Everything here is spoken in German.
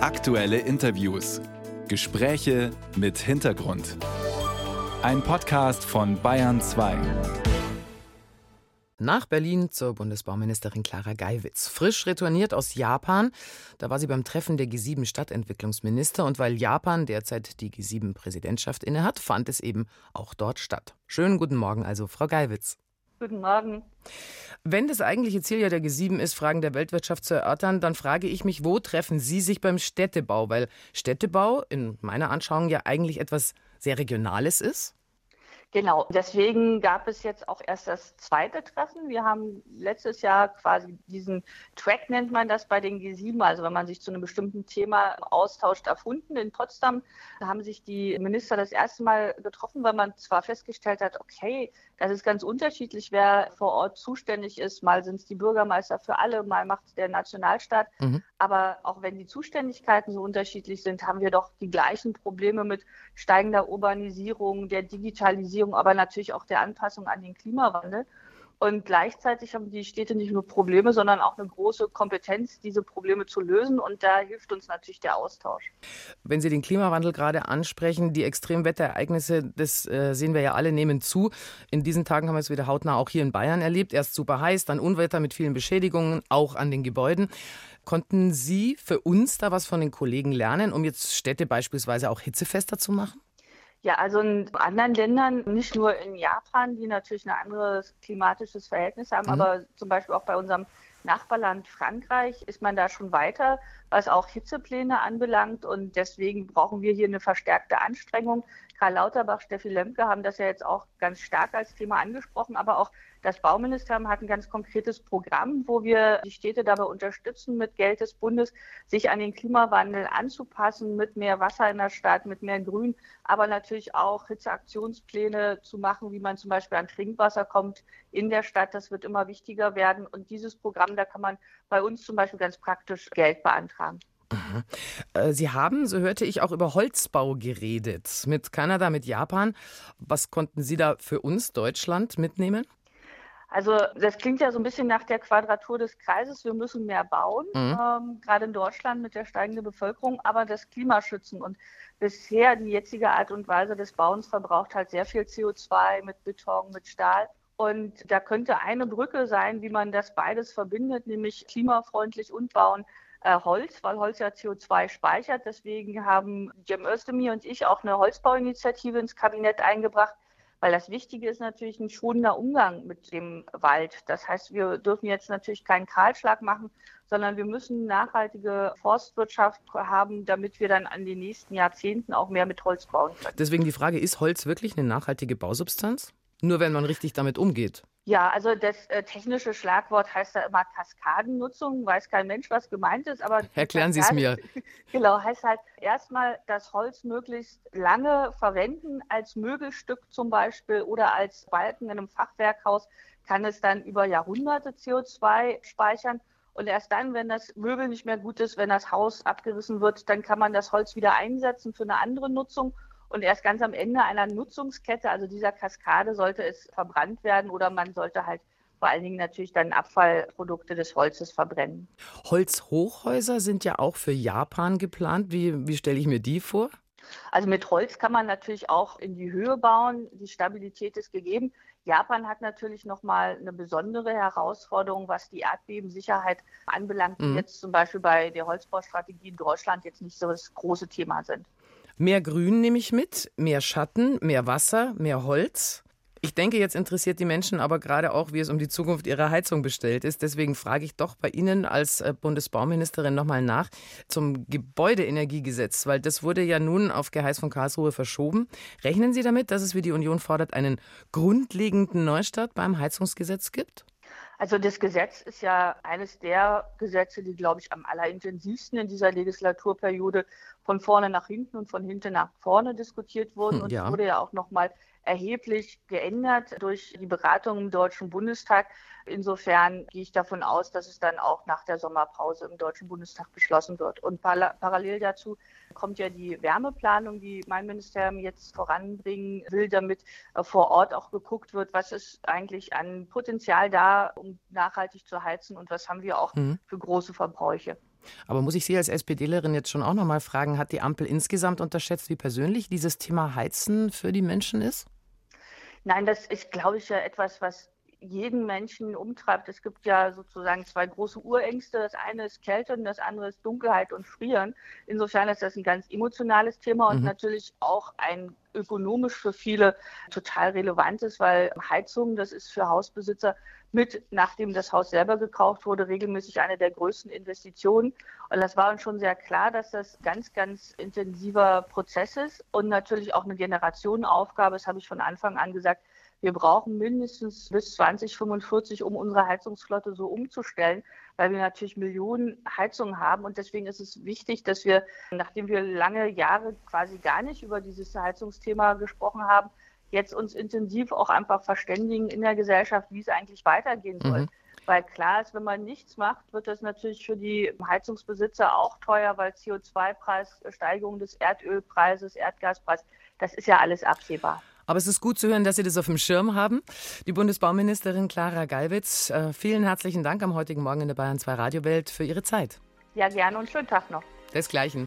Aktuelle Interviews. Gespräche mit Hintergrund. Ein Podcast von Bayern 2. Nach Berlin zur Bundesbauministerin Clara Geiwitz. Frisch retourniert aus Japan. Da war sie beim Treffen der G7 Stadtentwicklungsminister. Und weil Japan derzeit die G7-Präsidentschaft innehat, fand es eben auch dort statt. Schönen guten Morgen also, Frau Geiwitz. Guten Morgen. Wenn das eigentliche Ziel ja der G7 ist, Fragen der Weltwirtschaft zu erörtern, dann frage ich mich, wo treffen Sie sich beim Städtebau? Weil Städtebau in meiner Anschauung ja eigentlich etwas sehr Regionales ist. Genau, deswegen gab es jetzt auch erst das zweite Treffen. Wir haben letztes Jahr quasi diesen Track, nennt man das bei den G7, also wenn man sich zu einem bestimmten Thema austauscht, erfunden. In Potsdam Da haben sich die Minister das erste Mal getroffen, weil man zwar festgestellt hat, okay, das ist ganz unterschiedlich, wer vor Ort zuständig ist. Mal sind es die Bürgermeister für alle, mal macht der Nationalstaat. Mhm. Aber auch wenn die Zuständigkeiten so unterschiedlich sind, haben wir doch die gleichen Probleme mit steigender Urbanisierung, der Digitalisierung, aber natürlich auch der Anpassung an den Klimawandel. Und gleichzeitig haben die Städte nicht nur Probleme, sondern auch eine große Kompetenz, diese Probleme zu lösen. Und da hilft uns natürlich der Austausch. Wenn Sie den Klimawandel gerade ansprechen, die Extremwetterereignisse, das äh, sehen wir ja alle, nehmen zu. In diesen Tagen haben wir es wieder hautnah auch hier in Bayern erlebt. Erst super heiß, dann Unwetter mit vielen Beschädigungen, auch an den Gebäuden. Konnten Sie für uns da was von den Kollegen lernen, um jetzt Städte beispielsweise auch hitzefester zu machen? Ja, also in anderen Ländern, nicht nur in Japan, die natürlich ein anderes klimatisches Verhältnis haben, mhm. aber zum Beispiel auch bei unserem Nachbarland Frankreich ist man da schon weiter, was auch Hitzepläne anbelangt. Und deswegen brauchen wir hier eine verstärkte Anstrengung. Karl Lauterbach, Steffi Lemke haben das ja jetzt auch ganz stark als Thema angesprochen, aber auch das Bauministerium hat ein ganz konkretes Programm, wo wir die Städte dabei unterstützen, mit Geld des Bundes sich an den Klimawandel anzupassen, mit mehr Wasser in der Stadt, mit mehr Grün, aber natürlich auch Hitzeaktionspläne zu machen, wie man zum Beispiel an Trinkwasser kommt in der Stadt. Das wird immer wichtiger werden. Und dieses Programm, da kann man bei uns zum Beispiel ganz praktisch Geld beantragen. Mhm. Äh, Sie haben, so hörte ich, auch über Holzbau geredet. Mit Kanada, mit Japan. Was konnten Sie da für uns, Deutschland, mitnehmen? Also das klingt ja so ein bisschen nach der Quadratur des Kreises. Wir müssen mehr bauen, mhm. ähm, gerade in Deutschland mit der steigenden Bevölkerung, aber das Klima schützen. Und bisher die jetzige Art und Weise des Bauens verbraucht halt sehr viel CO2 mit Beton, mit Stahl. Und da könnte eine Brücke sein, wie man das beides verbindet, nämlich klimafreundlich und bauen äh, Holz, weil Holz ja CO2 speichert. Deswegen haben Jim Özdemir und ich auch eine Holzbauinitiative ins Kabinett eingebracht, weil das Wichtige ist natürlich ein schonender Umgang mit dem Wald. Das heißt, wir dürfen jetzt natürlich keinen Kahlschlag machen, sondern wir müssen nachhaltige Forstwirtschaft haben, damit wir dann an den nächsten Jahrzehnten auch mehr mit Holz bauen können. Deswegen die Frage, ist Holz wirklich eine nachhaltige Bausubstanz? Nur wenn man richtig damit umgeht. Ja, also das äh, technische Schlagwort heißt da immer Kaskadennutzung, weiß kein Mensch, was gemeint ist, aber erklären Sie es mir. Genau, heißt halt erstmal das Holz möglichst lange verwenden als Möbelstück zum Beispiel oder als Balken in einem Fachwerkhaus kann es dann über Jahrhunderte CO2 speichern. Und erst dann, wenn das Möbel nicht mehr gut ist, wenn das Haus abgerissen wird, dann kann man das Holz wieder einsetzen für eine andere Nutzung. Und erst ganz am Ende einer Nutzungskette, also dieser Kaskade, sollte es verbrannt werden oder man sollte halt vor allen Dingen natürlich dann Abfallprodukte des Holzes verbrennen. Holzhochhäuser sind ja auch für Japan geplant. Wie, wie stelle ich mir die vor? Also mit Holz kann man natürlich auch in die Höhe bauen. Die Stabilität ist gegeben. Japan hat natürlich nochmal eine besondere Herausforderung, was die Erdbebensicherheit anbelangt, mhm. die jetzt zum Beispiel bei der Holzbaustrategie in Deutschland jetzt nicht so das große Thema sind. Mehr Grün nehme ich mit, mehr Schatten, mehr Wasser, mehr Holz. Ich denke, jetzt interessiert die Menschen aber gerade auch, wie es um die Zukunft ihrer Heizung bestellt ist. Deswegen frage ich doch bei Ihnen als äh, Bundesbauministerin nochmal nach zum Gebäudeenergiegesetz, weil das wurde ja nun auf Geheiß von Karlsruhe verschoben. Rechnen Sie damit, dass es, wie die Union fordert, einen grundlegenden Neustart beim Heizungsgesetz gibt? Also das Gesetz ist ja eines der Gesetze, die, glaube ich, am allerintensivsten in dieser Legislaturperiode von vorne nach hinten und von hinten nach vorne diskutiert wurden. Hm, und ja. wurde ja auch nochmal erheblich geändert durch die Beratung im Deutschen Bundestag. Insofern gehe ich davon aus, dass es dann auch nach der Sommerpause im Deutschen Bundestag beschlossen wird. Und parallel dazu kommt ja die Wärmeplanung, die mein Ministerium jetzt voranbringen will, damit äh, vor Ort auch geguckt wird, was ist eigentlich an Potenzial da, um nachhaltig zu heizen und was haben wir auch mhm. für große Verbräuche. Aber muss ich Sie als SPDlerin jetzt schon auch noch mal fragen, hat die Ampel insgesamt unterschätzt, wie persönlich dieses Thema Heizen für die Menschen ist? Nein, das ist, glaube ich, ja etwas, was jeden Menschen umtreibt. Es gibt ja sozusagen zwei große Urängste. Das eine ist Kälte und das andere ist Dunkelheit und Frieren. Insofern ist das ein ganz emotionales Thema und mhm. natürlich auch ein ökonomisch für viele total relevantes, weil Heizung, das ist für Hausbesitzer mit, nachdem das Haus selber gekauft wurde, regelmäßig eine der größten Investitionen. Und das war uns schon sehr klar, dass das ganz, ganz intensiver Prozess ist und natürlich auch eine Generationenaufgabe. Das habe ich von Anfang an gesagt. Wir brauchen mindestens bis 2045, um unsere Heizungsflotte so umzustellen, weil wir natürlich Millionen Heizungen haben. Und deswegen ist es wichtig, dass wir, nachdem wir lange Jahre quasi gar nicht über dieses Heizungsthema gesprochen haben, jetzt uns intensiv auch einfach verständigen in der Gesellschaft, wie es eigentlich weitergehen soll. Mhm. Weil klar ist, wenn man nichts macht, wird das natürlich für die Heizungsbesitzer auch teuer, weil CO2-Preis, Steigerung des Erdölpreises, Erdgaspreises, das ist ja alles absehbar. Aber es ist gut zu hören, dass Sie das auf dem Schirm haben. Die Bundesbauministerin Clara Geiwitz, äh, vielen herzlichen Dank am heutigen Morgen in der Bayern 2 Radiowelt für Ihre Zeit. Ja, gerne und schönen Tag noch. Desgleichen.